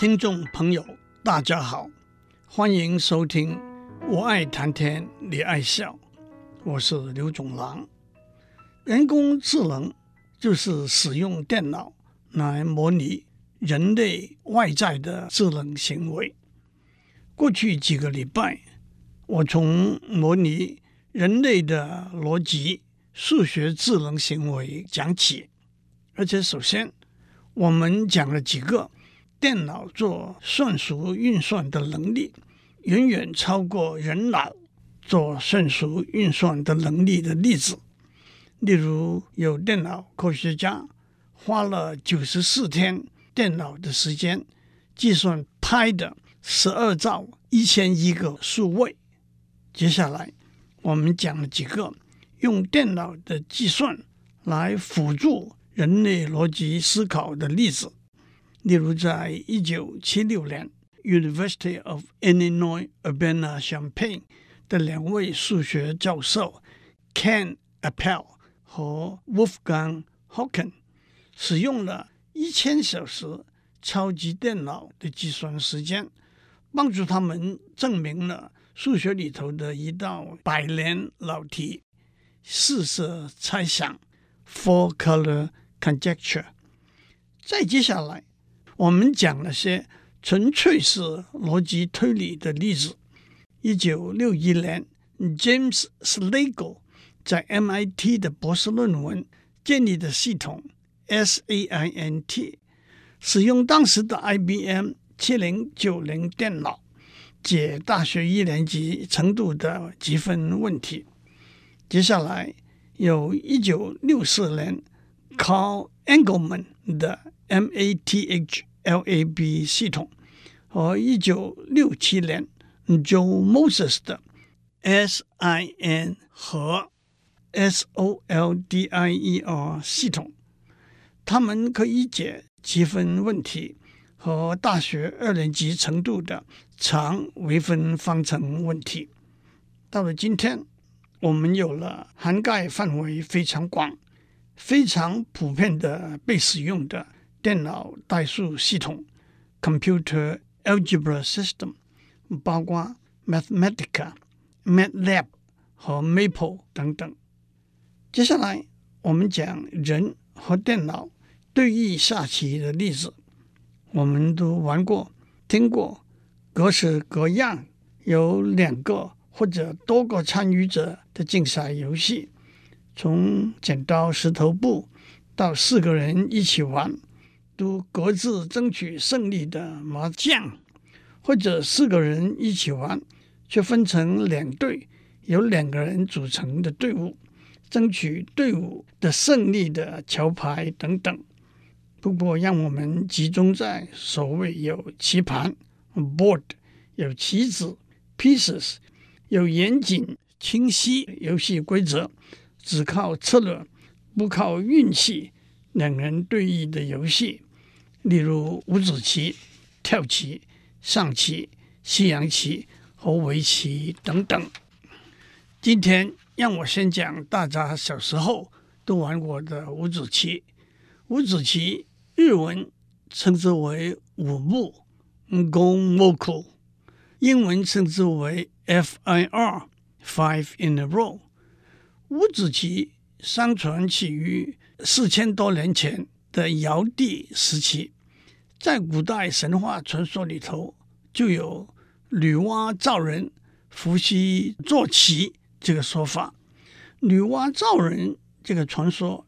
听众朋友，大家好，欢迎收听《我爱谈天，你爱笑》，我是刘总郎。人工智能就是使用电脑来模拟人类外在的智能行为。过去几个礼拜，我从模拟人类的逻辑、数学智能行为讲起，而且首先我们讲了几个。电脑做算术运算的能力远远超过人脑做算术运算的能力的例子，例如有电脑科学家花了九十四天电脑的时间计算拍的十二兆一千亿个数位。接下来我们讲了几个用电脑的计算来辅助人类逻辑思考的例子。例如，在一九七六年，University of Illinois Urbana-Champaign 的两位数学教授 Ken Appel 和 Wolfgang Haken 使用了一千小时超级电脑的计算时间，帮助他们证明了数学里头的一道百年老题——四色猜想 （Four-color conjecture）。再接下来。我们讲了些纯粹是逻辑推理的例子。一九六一年，James Slagle 在 MIT 的博士论文建立的系统 SAINT，使用当时的 IBM 七零九零电脑解大学一年级程度的积分问题。接下来有一九六四年 Carl Engelman 的 MATH。LAB 系统和一九六七年 Joe Moses 的 SIN 和 SOLDIER 系统，他们可以解积分问题和大学二年级程度的长微分方程问题。到了今天，我们有了涵盖范围非常广、非常普遍的被使用的。电脑代数系统 （Computer Algebra System） 包括 Mathematica、MATLAB 和 Maple 等等。接下来，我们讲人和电脑对弈下棋的例子。我们都玩过、听过各式各样有两个或者多个参与者的竞赛游戏，从剪刀石头布到四个人一起玩。都各自争取胜利的麻将，或者四个人一起玩，却分成两队，由两个人组成的队伍，争取队伍的胜利的桥牌等等。不过，让我们集中在所谓有棋盘 （board）、有棋子 （pieces）、有严谨清晰游戏规则，只靠策略不靠运气，两人对弈的游戏。例如五子棋、跳棋、象棋、西洋棋和围棋等等。今天让我先讲大家小时候都玩过的五子棋。五子棋日文称之为五目 Gomoku，英文称之为 FIR（Five in a Row）。五子棋相传起于四千多年前。的尧帝时期，在古代神话传说里头，就有女娲造人、伏羲做棋这个说法。女娲造人这个传说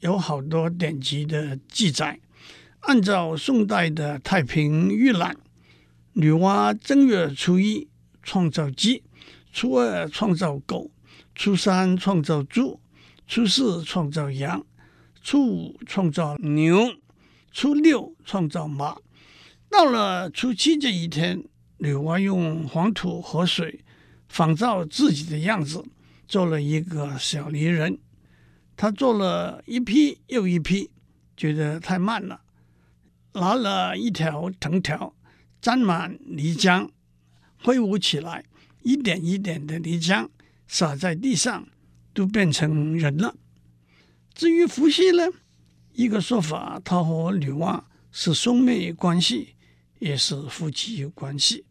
有好多典籍的记载。按照宋代的《太平御览》，女娲正月初一创造鸡，初二创造狗，初三创造猪，初四创造羊。初五创造牛，初六创造马，到了初七这一天，女娲用黄土和水仿造自己的样子，做了一个小泥人。她做了一批又一批，觉得太慢了，拿了一条藤条，沾满泥浆，挥舞起来，一点一点的泥浆洒在地上，都变成人了。至于伏羲呢，一个说法，他和女娲是兄妹关系，也是夫妻关系。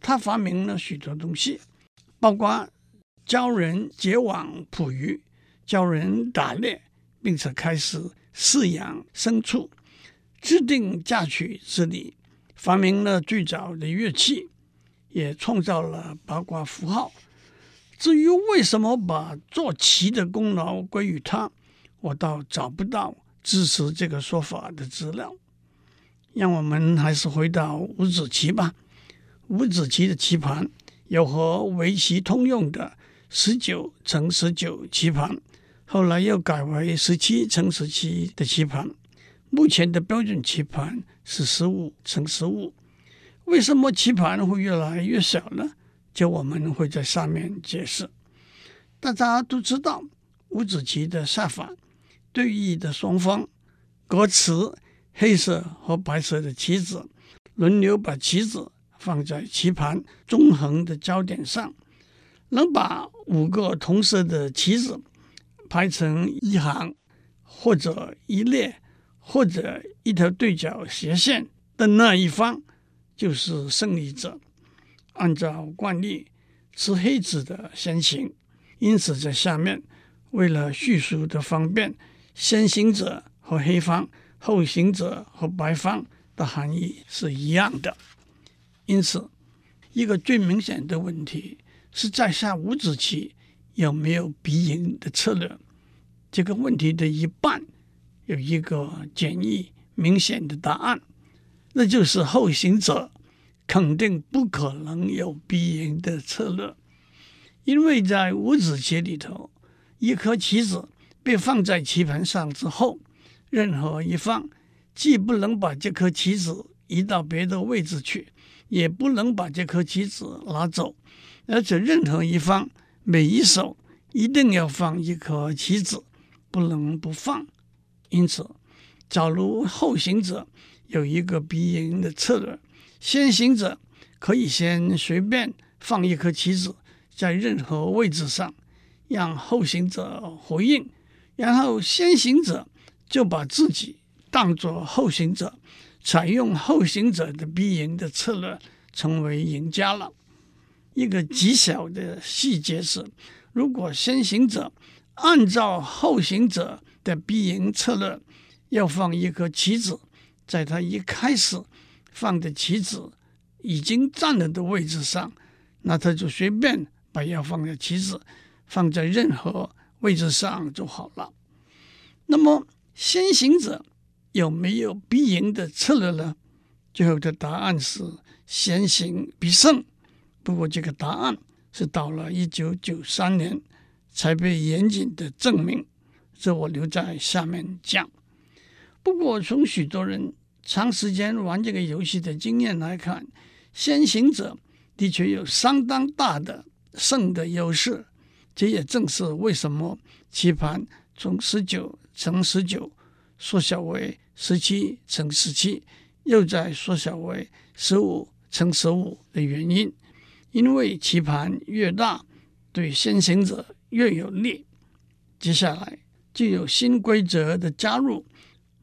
他发明了许多东西，包括教人结网捕鱼、教人打猎，并且开始饲养牲畜，制定嫁娶之礼，发明了最早的乐器，也创造了八卦符号。至于为什么把坐骑的功劳归于他，我倒找不到支持这个说法的资料。让我们还是回到五子棋吧。五子棋的棋盘有和围棋通用的十九乘十九棋盘，后来又改为十七乘十七的棋盘。目前的标准棋盘是十五乘十五。为什么棋盘会越来越小呢？就我们会在上面解释。大家都知道五子棋的下法，对弈的双方各持黑色和白色的棋子，轮流把棋子放在棋盘中横的交点上，能把五个同色的棋子排成一行，或者一列，或者一条对角斜线的那一方，就是胜利者。按照惯例，吃黑子的先行，因此在下面为了叙述的方便，先行者和黑方，后行者和白方的含义是一样的。因此，一个最明显的问题是在下五子棋有没有必赢的策略？这个问题的一半有一个简易明显的答案，那就是后行者。肯定不可能有必赢的策略，因为在五子棋里头，一颗棋子被放在棋盘上之后，任何一方既不能把这颗棋子移到别的位置去，也不能把这颗棋子拿走，而且任何一方每一手一定要放一颗棋子，不能不放。因此，假如后行者有一个必赢的策略。先行者可以先随便放一颗棋子在任何位置上，让后行者回应，然后先行者就把自己当作后行者，采用后行者的必赢的策略，成为赢家了。一个极小的细节是，如果先行者按照后行者的必赢策略，要放一颗棋子，在他一开始。放的棋子已经占了的位置上，那他就随便把要放的棋子放在任何位置上就好了。那么先行者有没有必赢的策略呢？最后的答案是先行必胜。不过这个答案是到了一九九三年才被严谨的证明，这我留在下面讲。不过从许多人。长时间玩这个游戏的经验来看，先行者的确有相当大的胜的优势。这也正是为什么棋盘从十九乘十九缩小为十七乘十七，又再缩小为十五乘十五的原因。因为棋盘越大，对先行者越有利。接下来就有新规则的加入，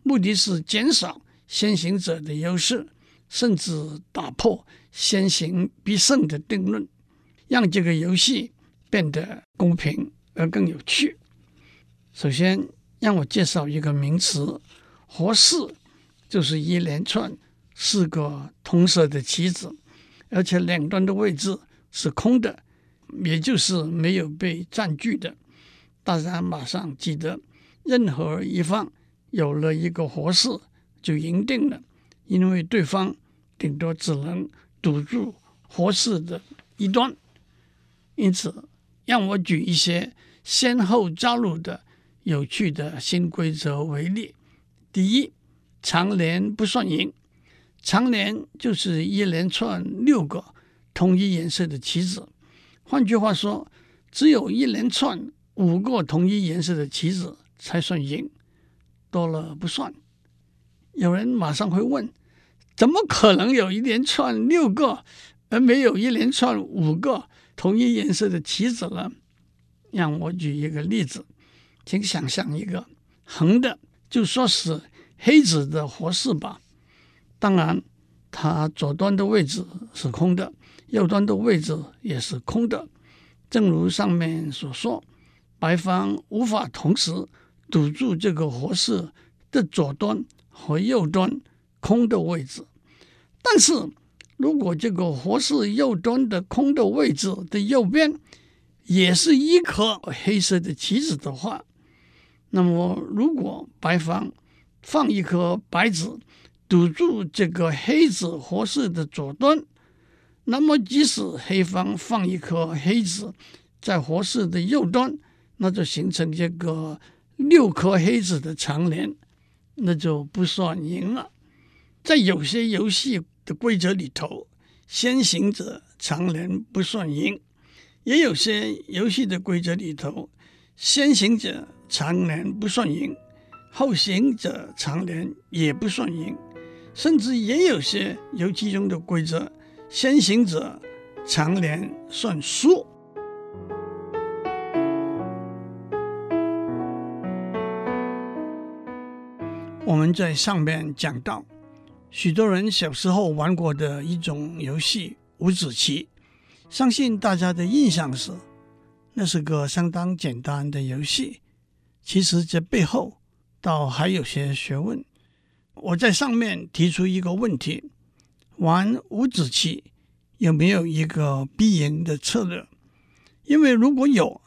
目的是减少。先行者的优势，甚至打破先行必胜的定论，让这个游戏变得公平而更有趣。首先，让我介绍一个名词：活士，就是一连串四个同色的棋子，而且两端的位置是空的，也就是没有被占据的。大家马上记得，任何一方有了一个活士。就赢定了，因为对方顶多只能堵住活士的一端。因此，让我举一些先后加入的有趣的新规则为例。第一，长连不算赢。长连就是一连串六个同一颜色的棋子。换句话说，只有一连串五个同一颜色的棋子才算赢，多了不算。有人马上会问：怎么可能有一连串六个，而没有一连串五个同一颜色的棋子呢？让我举一个例子，请想象一个横的，就说是黑子的活士吧。当然，它左端的位置是空的，右端的位置也是空的。正如上面所说，白方无法同时堵住这个活式的左端和右端空的位置。但是如果这个活式右端的空的位置的右边也是一颗黑色的棋子的话，那么如果白方放一颗白子堵住这个黑子活式的左端，那么即使黑方放一颗黑子在活式的右端，那就形成这个六颗黑子的长连，那就不算赢了。在有些游戏的规则里头，先行者常连不算赢；也有些游戏的规则里头，先行者常连不算赢，后行者常连也不算赢。甚至也有些游戏中的规则，先行者常连算输。我们在上面讲到，许多人小时候玩过的一种游戏——五子棋，相信大家的印象是，那是个相当简单的游戏。其实这背后倒还有些学问。我在上面提出一个问题：玩五子棋有没有一个必赢的策略？因为如果有，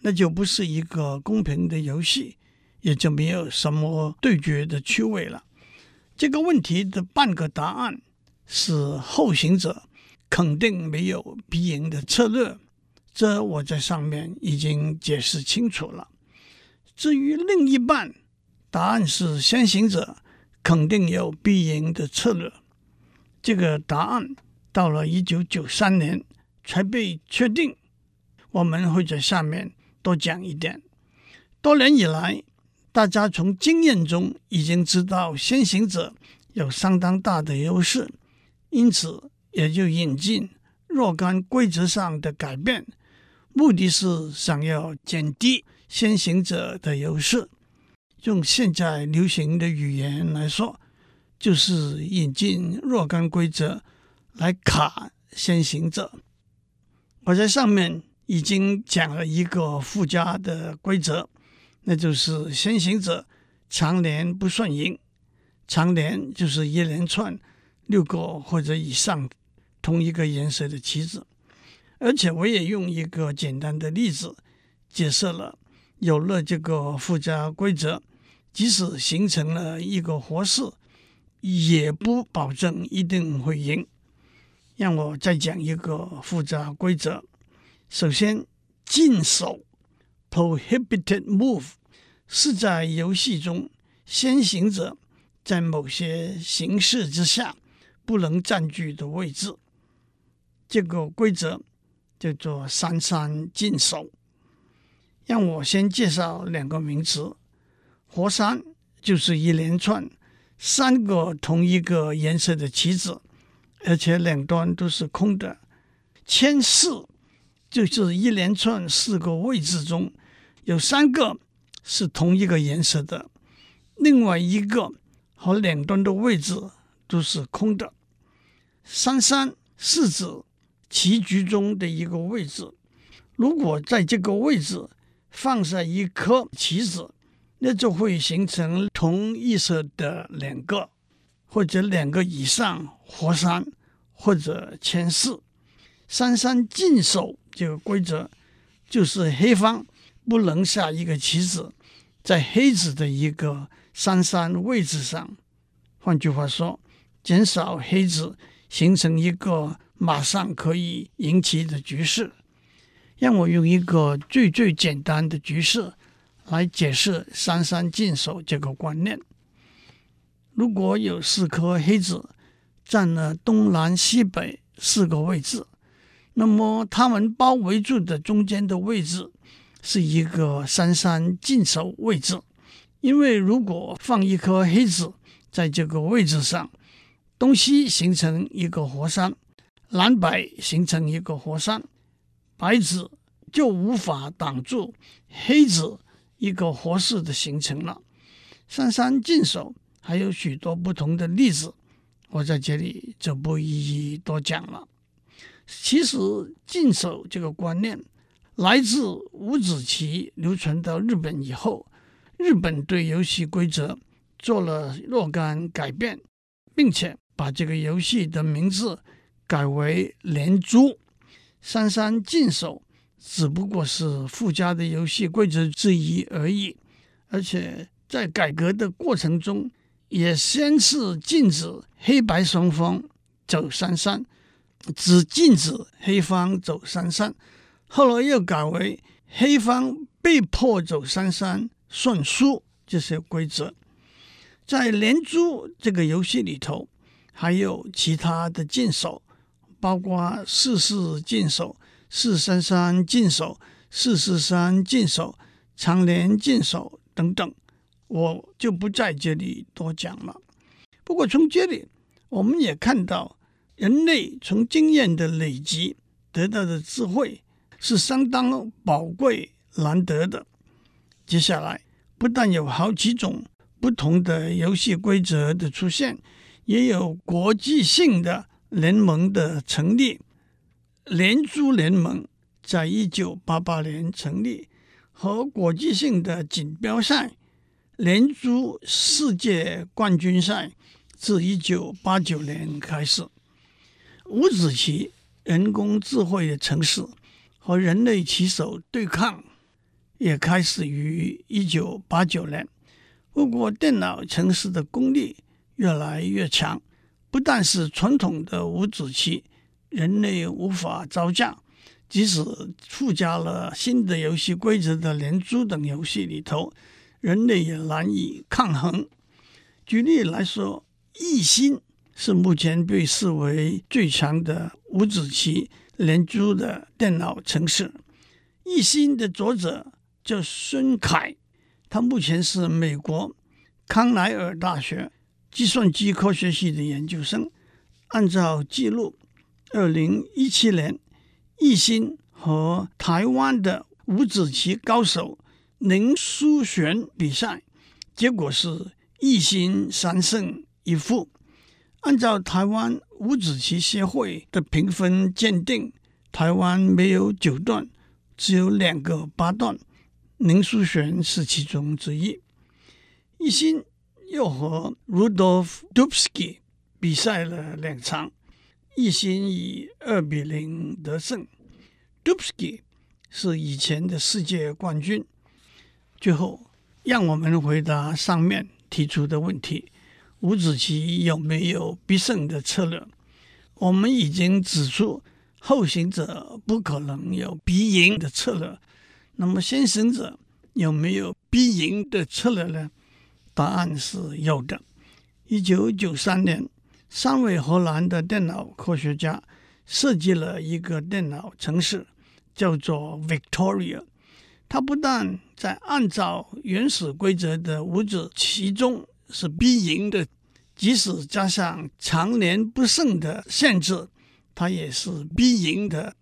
那就不是一个公平的游戏，也就没有什么对决的趣味了。这个问题的半个答案是后行者肯定没有必赢的策略，这我在上面已经解释清楚了。至于另一半，答案是先行者。肯定有必赢的策略。这个答案到了一九九三年才被确定。我们会在下面多讲一点。多年以来，大家从经验中已经知道先行者有相当大的优势，因此也就引进若干规则上的改变，目的是想要减低先行者的优势。用现在流行的语言来说，就是引进若干规则来卡先行者。我在上面已经讲了一个附加的规则，那就是先行者常年不算赢。常年就是一连串六个或者以上同一个颜色的棋子，而且我也用一个简单的例子解释了，有了这个附加规则。即使形成了一个活式，也不保证一定会赢。让我再讲一个复杂规则。首先，禁手 （prohibited move） 是在游戏中先行者在某些形势之下不能占据的位置。这个规则叫做“三三禁手”。让我先介绍两个名词。活三就是一连串三个同一个颜色的棋子，而且两端都是空的。牵四就是一连串四个位置中有三个是同一个颜色的，另外一个和两端的位置都是空的。三三是指棋局中的一个位置，如果在这个位置放下一颗棋子。那就会形成同一色的两个或者两个以上活三或者牵四。三三禁手这个规则就是黑方不能下一个棋子在黑子的一个三三位置上，换句话说，减少黑子形成一个马上可以赢棋的局势。让我用一个最最简单的局势。来解释“三三禁手”这个观念。如果有四颗黑子占了东南西北四个位置，那么它们包围住的中间的位置是一个“三三禁手”位置。因为如果放一颗黑子在这个位置上，东西形成一个活三，南北形成一个活三，白子就无法挡住黑子。一个活式的形成了，三三禁手还有许多不同的例子，我在这里就不一一多讲了。其实“禁手”这个观念来自五子棋流传到日本以后，日本对游戏规则做了若干改变，并且把这个游戏的名字改为连珠。三三禁手只不过是附加的游戏规则之一而已，而且在改革的过程中，也先是禁止黑白双方走三三，只禁止黑方走三三，后来又改为黑方被迫走三三算输这些规则。在连珠这个游戏里头，还有其他的禁手。包括四四禁手、四三三禁手、四四三禁手、长连禁手等等，我就不在这里多讲了。不过从这里我们也看到，人类从经验的累积得到的智慧是相当宝贵难得的。接下来不但有好几种不同的游戏规则的出现，也有国际性的。联盟的成立，连珠联盟在一九八八年成立，和国际性的锦标赛连珠世界冠军赛自一九八九年开始。五子棋人工智慧的城市和人类棋手对抗也开始于一九八九年。不过，电脑程式的功力越来越强。不但是传统的五子棋，人类无法招架，即使附加了新的游戏规则的连珠等游戏里头，人类也难以抗衡。举例来说，弈心是目前被视为最强的五子棋连珠的电脑程式。易心的作者叫孙凯，他目前是美国康奈尔大学。计算机科学系的研究生，按照记录，二零一七年，易心和台湾的五子棋高手宁书璇比赛，结果是易心三胜一负。按照台湾五子棋协会的评分鉴定，台湾没有九段，只有两个八段，宁书璇是其中之一。一心。又和 Rudolf Dubsky 比赛了两场，一心以二比零得胜。Dubsky 是以前的世界冠军。最后，让我们回答上面提出的问题：五子棋有没有必胜的策略？我们已经指出，后行者不可能有必赢的策略。那么，先行者有没有必赢的策略呢？答案是有的。一九九三年，三位荷兰的电脑科学家设计了一个电脑程式，叫做 Victoria。它不但在按照原始规则的五子棋中是必赢的，即使加上常年不胜的限制，它也是必赢的。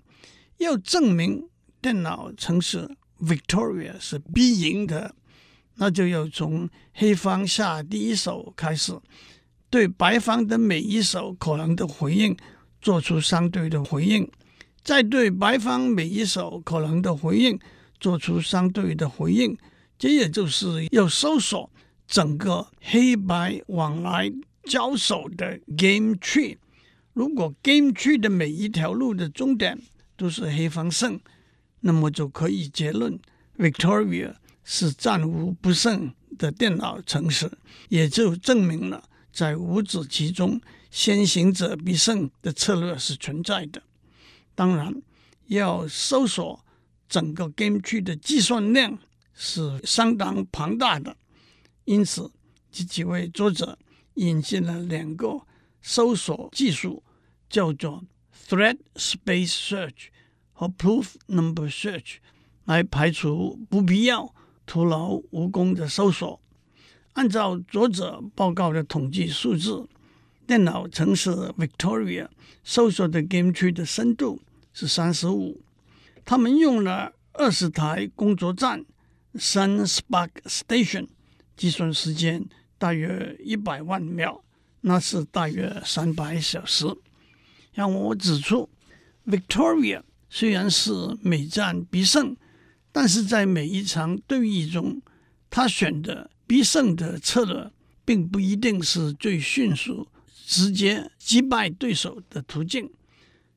要证明电脑城市 Victoria 是必赢的。那就要从黑方下第一手开始，对白方的每一手可能的回应做出相对的回应，再对白方每一手可能的回应做出相对的回应。这也就是要搜索整个黑白往来交手的 game tree。如果 game tree 的每一条路的终点都是黑方胜，那么就可以结论 Victoria。是战无不胜的电脑程式，也就证明了在五子棋中先行者必胜的策略是存在的。当然，要搜索整个 game tree 的计算量是相当庞大的，因此这几位作者引进了两个搜索技术，叫做 Thread Space Search 和 Proof Number Search，来排除不必要。徒劳无功的搜索。按照作者报告的统计数字，电脑城市 Victoria 搜索的 Game Tree 的深度是三十五。他们用了二十台工作站 Sun Spark Station，计算时间大约一百万秒，那是大约三百小时。让我指出，Victoria 虽然是每战必胜，但是在每一场对弈中，他选的必胜的策略，并不一定是最迅速、直接击败对手的途径。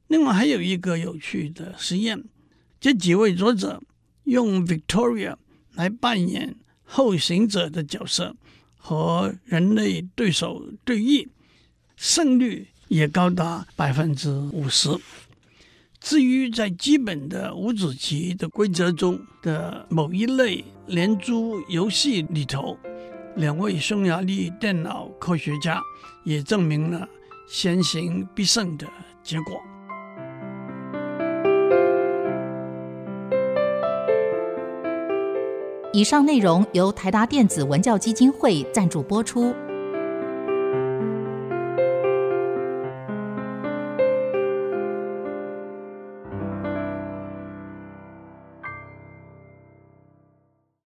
另外，还有一个有趣的实验，这几位作者用 Victoria 来扮演后行者的角色，和人类对手对弈，胜率也高达百分之五十。至于在基本的五子棋的规则中的某一类连珠游戏里头，两位匈牙利电脑科学家也证明了先行必胜的结果。以上内容由台达电子文教基金会赞助播出。